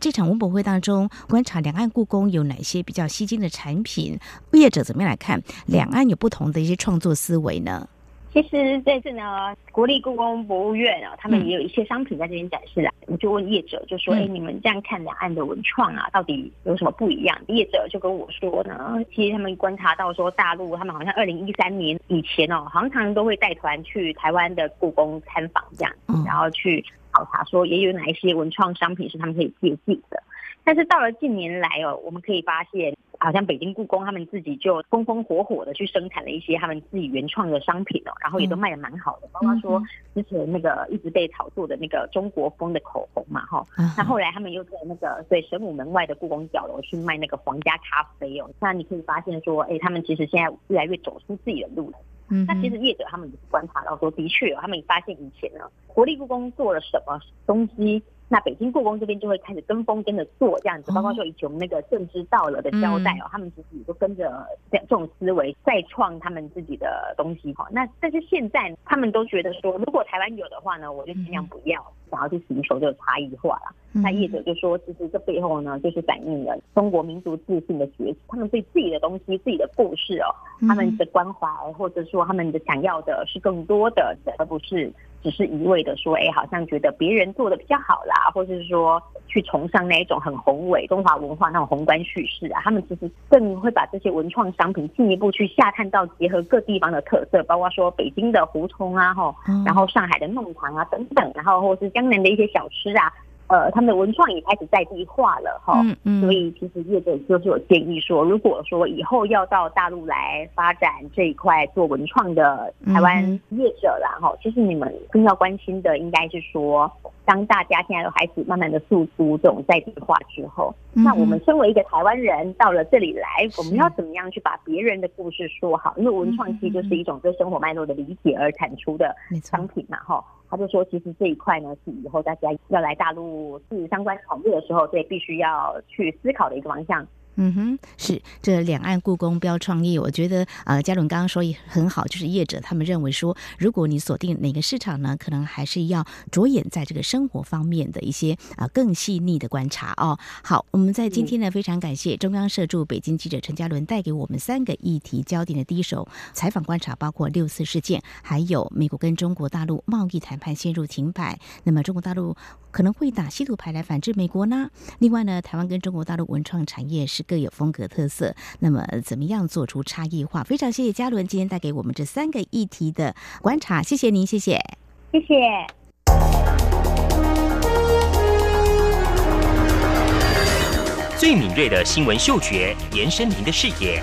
S1: 这场文博会当中，观察两岸故宫有哪些比较吸睛的产品，业者怎么样来看两岸有不同的一些创作思维呢？
S10: 其实这次呢，国立故宫博物院啊，他们也有一些商品在这边展示啦。我就问业者，就说：“哎，你们这样看两岸的文创啊，到底有什么不一样？”业者就跟我说呢，其实他们观察到说，大陆他们好像二零一三年以前哦，常常都会带团去台湾的故宫参访这样，然后去考察说，也有哪一些文创商品是他们可以借鉴的。但是到了近年来哦，我们可以发现。好像北京故宫他们自己就风风火火的去生产了一些他们自己原创的商品哦，然后也都卖的蛮好的，包括说之前那个一直被炒作的那个中国风的口红嘛哈，那后来他们又在那个对神武门外的故宫角楼去卖那个皇家咖啡哦，那你可以发现说，哎，他们其实现在越来越走出自己的路了。嗯，那其实业者他们观察到说，的确，他们发现以前呢，国立故宫做了什么东西。那北京故宫这边就会开始跟风跟着做这样子，包括说以前我们那个政知道了的交代哦，他们其实也都跟着这这种思维再创他们自己的东西哈。那但是现在他们都觉得说，如果台湾有的话呢，我就尽量不要，想要去寻求这个差异化了。那业者就说，其实这背后呢，就是反映了中国民族自信的崛起，他们对自己的东西、自己的故事哦，他们的关怀或者说他们的想要的是更多的，而不是。只是一味的说，哎，好像觉得别人做的比较好啦，或者是说去崇尚那一种很宏伟中华文化那种宏观叙事啊。他们其实更会把这些文创商品进一步去下探到结合各地方的特色，包括说北京的胡同啊，哈，然后上海的弄堂啊等等，然后或是江南的一些小吃啊。呃，他们的文创也开始在地化了哈，所以其实业者就是有建议说，如果说以后要到大陆来发展这一块做文创的台湾业者啦哈，其实你们更要关心的应该是说，当大家现在都开始慢慢的诉诸这种在地化之后，那我们身为一个台湾人到了这里来，我们要怎么样去把别人的故事说好？因为文创其实就是一种对生活脉络的理解而产出的商品嘛哈。他就说，其实这一块呢，是以后大家要来大陆是相关产业的时候，对必须要去思考的一个方向。
S1: 嗯哼，是这两岸故宫标创意，我觉得呃，嘉伦刚刚说也很好，就是业者他们认为说，如果你锁定哪个市场呢，可能还是要着眼在这个生活方面的一些啊更细腻的观察哦。好，我们在今天呢，非常感谢中央社驻北京记者陈嘉伦带给我们三个议题焦点的第一手采访观察，包括六四事件，还有美国跟中国大陆贸易谈判陷入停摆，那么中国大陆可能会打稀土牌来反制美国呢？另外呢，台湾跟中国大陆文创产业是。各有风格特色，那么怎么样做出差异化？非常谢谢嘉伦今天带给我们这三个议题的观察，谢谢您，谢谢，
S10: 谢谢。
S6: 最敏锐的新闻嗅觉，延伸您的视野，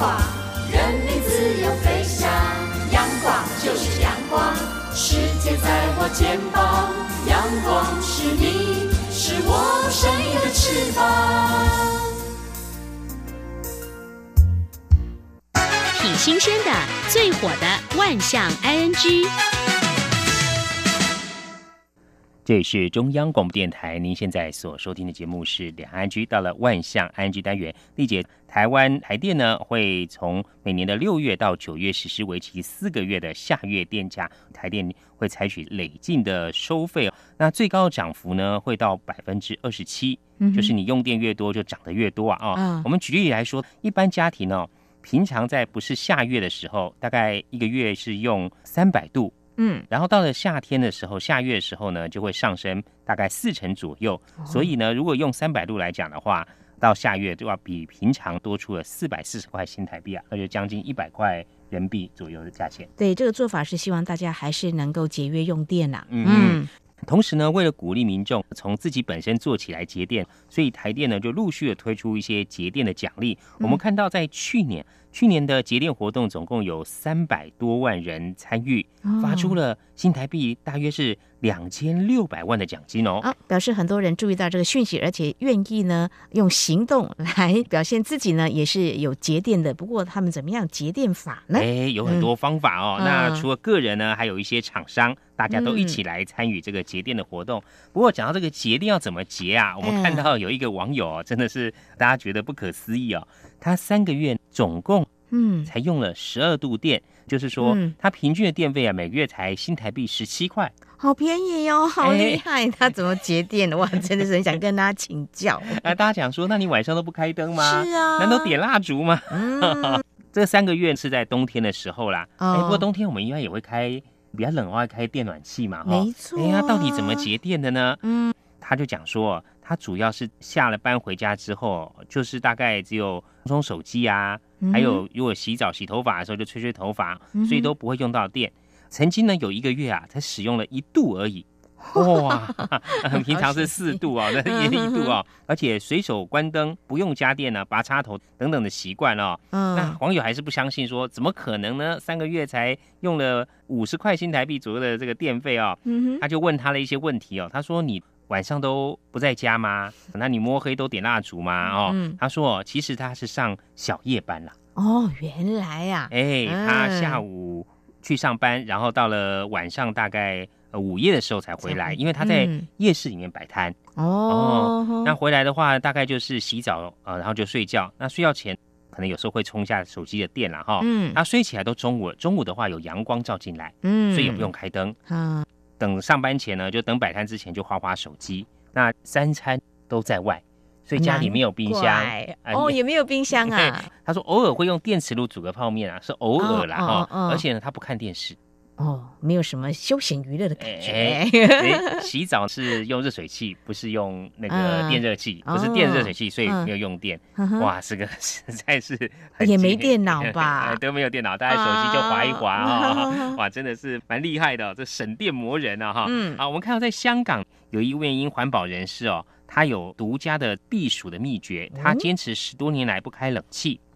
S11: 光，任你自由飞翔。阳光就是阳光，世界在我肩膀。阳光是你，是我生命的翅膀。
S9: 挺新鲜的，最火的万象 ING。
S6: 这里是中央广播电台，您现在所收听的节目是两岸居。到了万象安居单元，丽姐，台湾台电呢会从每年的六月到九月实施为期四个月的下月电价，台电会采取累进的收费，那最高的涨幅呢会到百分之二十七，就是你用电越多就涨得越多啊啊！我们举例来说，一般家庭呢，平常在不是下月的时候，大概一个月是用三百度。嗯，然后到了夏天的时候，下月的时候呢，就会上升大概四成左右。所以呢，如果用三百度来讲的话，到下月就要比平常多出了四百四十块新台币啊，那就将近一百块人民币左右的价钱。
S1: 对，这个做法是希望大家还是能够节约用电呐。
S6: 嗯，同时呢，为了鼓励民众从自己本身做起来节电，所以台电呢就陆续的推出一些节电的奖励。我们看到在去年。去年的节电活动总共有三百多万人参与，发出了新台币大约是两千六百万的奖金哦。
S1: 啊，表示很多人注意到这个讯息，而且愿意呢用行动来表现自己呢也是有节电的。不过他们怎么样节电法呢？
S6: 哎，有很多方法哦。那除了个人呢，还有一些厂商，大家都一起来参与这个节电的活动。不过讲到这个节电要怎么节啊？我们看到有一个网友哦，真的是大家觉得不可思议哦。他三个月总共嗯才用了十二度电，就是说他平均的电费啊每个月才新台币十七块，
S1: 好便宜哦，好厉害！他怎么节电的？哇，(laughs) 真的是很想跟大家请教。
S6: 那大家讲说，那你晚上都不开灯吗？
S1: 是啊，
S6: 难道点蜡烛吗？(laughs) 这三个月是在冬天的时候啦。哎，不过冬天我们应该也会开，比较冷的话开电暖气嘛。
S1: 没错。
S6: 哎呀，到底怎么节电的呢？嗯，他就讲说。他主要是下了班回家之后，就是大概只有充手机啊，还有如果洗澡洗头发的时候就吹吹头发，所以都不会用到电。曾经呢有一个月啊，才使用了一度而已。哇，(laughs) 平常是四度哦，那也一度哦，而且随手关灯不用家电呢，拔插头等等的习惯哦。那网友还是不相信，说怎么可能呢？三个月才用了五十块新台币左右的这个电费哦。他就问他了一些问题哦，他说你。晚上都不在家吗？(laughs) 那你摸黑都点蜡烛吗？哦，他说其实他是上小夜班了。
S1: 哦，原来呀，
S6: 哎，他下午去上班，然后到了晚上大概呃午夜的时候才回来，因为他在夜市里面摆摊。哦，那回来的话大概就是洗澡呃，然后就睡觉。那睡觉前可能有时候会充一下手机的电了哈。嗯，他睡起来都中午了，中午的话有阳光照进来，嗯，所以也不用开灯。啊。等上班前呢，就等摆摊之前就划划手机。那三餐都在外，所以家里没有冰箱
S1: 哦，也没有冰箱啊。(laughs)
S6: 他说偶尔会用电磁炉煮个泡面啊，是偶尔啦
S1: 哦
S6: 哈、
S1: 哦哦
S6: 而且呢，他不看电视，
S1: 哦，没有什么休闲娱乐的感觉。
S6: 哎哎 (laughs) 洗澡是用热水器，不是用那个
S1: 嗯
S6: 电热器，
S1: 哦
S6: 不是电热水器，所以
S1: 嗯
S6: 没有用电。
S1: 嗯
S6: 哇，这个 (laughs) 实在是很
S1: 也没
S6: 惊
S1: 电脑吧 (laughs)
S6: 哎都没有电脑，大家手机就划一划啊、
S1: 啊
S6: 哇，真的是蛮厉害的哦、这省电魔人啊哈。
S1: 嗯
S6: 好，我们看到在香港有一位因环保人士哦，他有独家的避暑的秘诀，他坚持十多年来不开冷气。
S1: 嗯，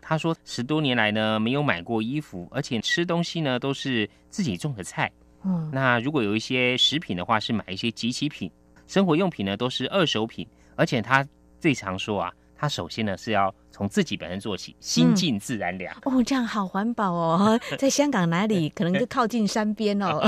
S6: 他说十多年来呢没有买过衣服，而且吃东西呢都是自己种的菜。
S1: 嗯
S6: 那如果有一些食品的话，是买一些集齐品；生活用品呢都是二手品。而且他最常说啊，他首先呢是要从自己本身做起，心静自然凉。
S1: 哦，这样好环保哦，(laughs) 在香港哪里可能就靠近山边哦。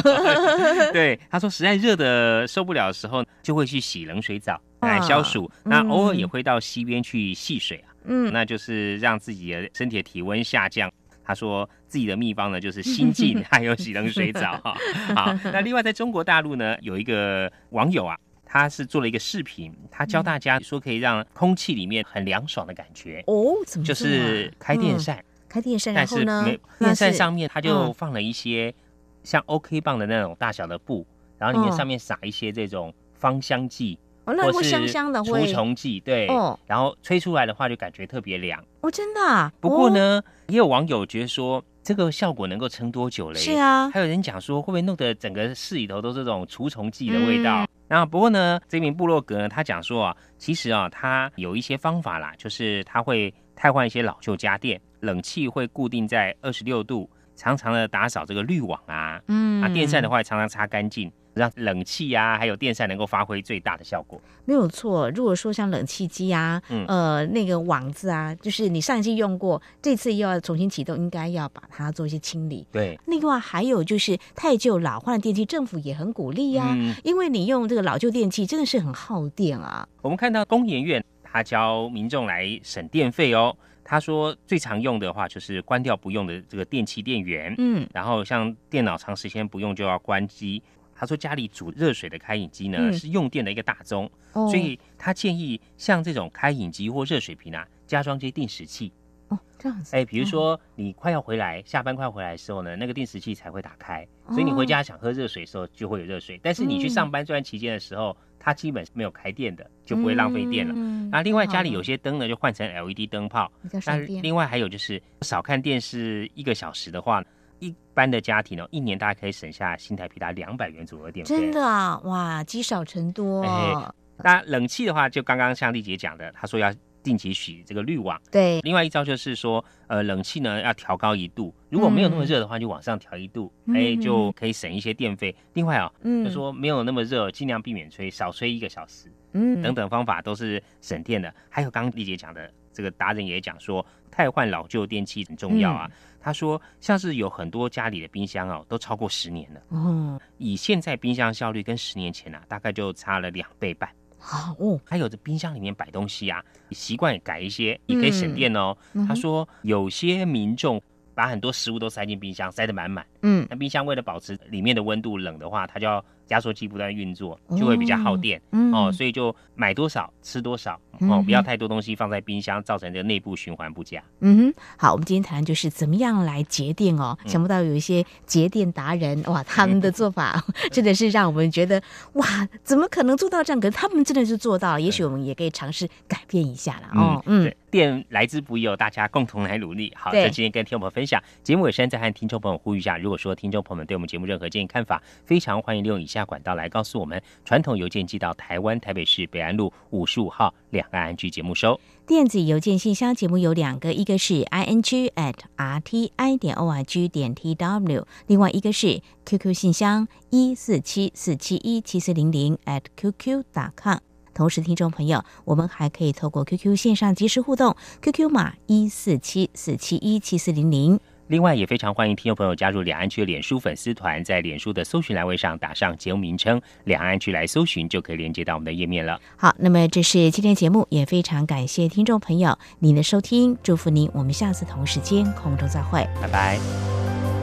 S1: (laughs)
S6: 对，他说实在热的受不了的时候，就会去洗冷水澡来
S1: 啊
S6: 消暑。那
S1: 嗯
S6: 偶尔也会到溪边去戏水啊，
S1: 嗯，
S6: 那就是让自己的身体的体温下降。他说自己的秘方呢，就是心静，(laughs) 还有洗冷水澡哈。好，那另外在中国大陆呢，有一个网友啊，他是做了一个视频，他教大家说可以让空气里面很凉爽的感觉，
S1: 哦，怎么
S6: 就是开电扇，
S1: 开电扇，
S6: 但是
S1: 呢
S6: 没，
S1: 那
S6: 电扇上面他就
S1: 嗯
S6: 放了一些像 OK 棒的那种大小的布，然后里面
S1: 哦
S6: 上面撒一些这种芳香剂。
S1: 哦那会
S6: 或是
S1: 香香的
S6: 除
S1: 会
S6: 虫剂，对，
S1: 哦
S6: 然后吹出来的话就感觉特别凉。
S1: 哦，真的啊。
S6: 不过
S1: 哦，
S6: 呢，也有网友觉得说，这个效果能够撑多久嘞？
S1: 是啊
S6: 还有人讲说，会不会弄得整个市里头都是这种除虫剂的味道？
S1: 嗯
S6: 然后不过呢，这名部落格呢，他讲说啊，其实啊，他有一些方法啦，就是他会汰换一些老旧家电，冷气会固定在二十六度，常常的打扫这个滤网啊，
S1: 嗯
S6: 啊，电扇的话也常常擦干净，让冷气啊还有电扇能够发挥最大的效果。
S1: 没有错。如果说像冷气机啊，
S6: 嗯
S1: 呃，那个网子啊，就是你上一季用过，这次又要重新启动，应该要把它做一些清理。
S6: 对，
S1: 另外还有就是太旧老化的电器，政府也很鼓励呀、
S6: 嗯
S1: 因为你用这个老旧电器真的是很耗电啊。
S6: 我们看到工研院他教民众来省电费哦。他说最常用的话就是关掉不用的这个电器电源，
S1: 嗯，
S6: 然后像电脑长时间不用就要关机。他说家里煮热水的开饮机呢、
S1: 嗯
S6: 是用电的一个大宗，
S1: 哦
S6: 所以他建议像这种开饮机或热水瓶啊加装这些定时器。
S1: 哦，这样子。
S6: 哎，比如说你快要回来，下班快要回来的时候呢，那个定时器才会打开，所以你回家想喝热水的时候就会有热水。但是你去
S1: 嗯
S6: 上班这段期间的时候，它基本是没有开电的，就不会浪费电了。
S1: 嗯
S6: 那另外家里有些灯呢，就换成 LED 灯泡。那。另外还有就是少看电视一个小时的话，一般的家庭哦，一年大概可以省下新台币达两百元左右的电费。
S1: 真的啊，哇，积少成多、
S6: 哎那冷气的话，就刚刚像丽姐讲的，她说要定期洗这个滤网。
S1: 对，
S6: 另外一招就是说，呃，冷气呢要调高一度，如果没有那么热的话，就往上调一度，
S1: 嗯
S6: 哎、就可以省一些电费。另外啊、
S1: 嗯
S6: 就说没有那么热，尽量避免吹，少吹一个小时，
S1: 嗯
S6: 等等方法都是省电的。还有刚刚丽姐讲的，这个达人也讲说，汰换老旧电器很重要
S1: 嗯
S6: 啊。他说，像是有很多家里的冰箱哦，都超过十年了，
S1: 哦，
S6: 以现在冰箱效率跟十年前啊，大概就差了两倍半。
S1: 好哦，
S6: 还有这冰箱里面摆东西啊，习惯也改一些，也可以省电哦。
S1: 嗯
S6: 他说有些民众把很多食物都塞进冰箱，塞得满满。
S1: 嗯，
S6: 那冰箱为了保持里面的温度冷的话，它就要压缩机不断运作，就会比较耗电。
S1: 嗯
S6: 哦，所以就买多少吃多少哦不要太多东西放在冰箱，造成这个内部循环不佳。
S1: 嗯哼，好，我们今天谈就是怎么样来节电哦。
S6: 嗯
S1: 想不到有一些节电达人，哇，他们的做法 (laughs) 真的是让我们觉得，哇，怎么可能做到这样？可是他们真的是做到了，也许我们也可以尝试改变一下了哦。嗯
S6: 对，电来之不易哦，大家共同来努力。好，在今天跟听众朋友分享，节目尾声再和听众朋友呼吁一下，如果说听众朋友们对我们节目任何建议看法，非常欢迎利用以下下管道来告诉我们。传统邮件寄到台湾台北市北安路五十五号两岸安居节目收。
S1: 电子邮件信箱节目有两个，一个是 i n g at r t i 点 o r g 点 t w，另外一个是 QQ 信箱一四七四七一七四零零 at qq 打 com。同时，听众朋友，我们还可以透过 QQ 线上即时互动，QQ 码一四七四七一七四零零。
S6: 另外，也非常欢迎听众朋友加入两岸区脸书粉丝团，在脸书的搜寻栏位上打上节目名称“两岸区”来搜寻，就可以连接到我们的页面了。
S1: 好，那么这是今天节目，也非常感谢听众朋友您的收听，祝福您，我们下次同时间空中再会。
S6: 拜拜。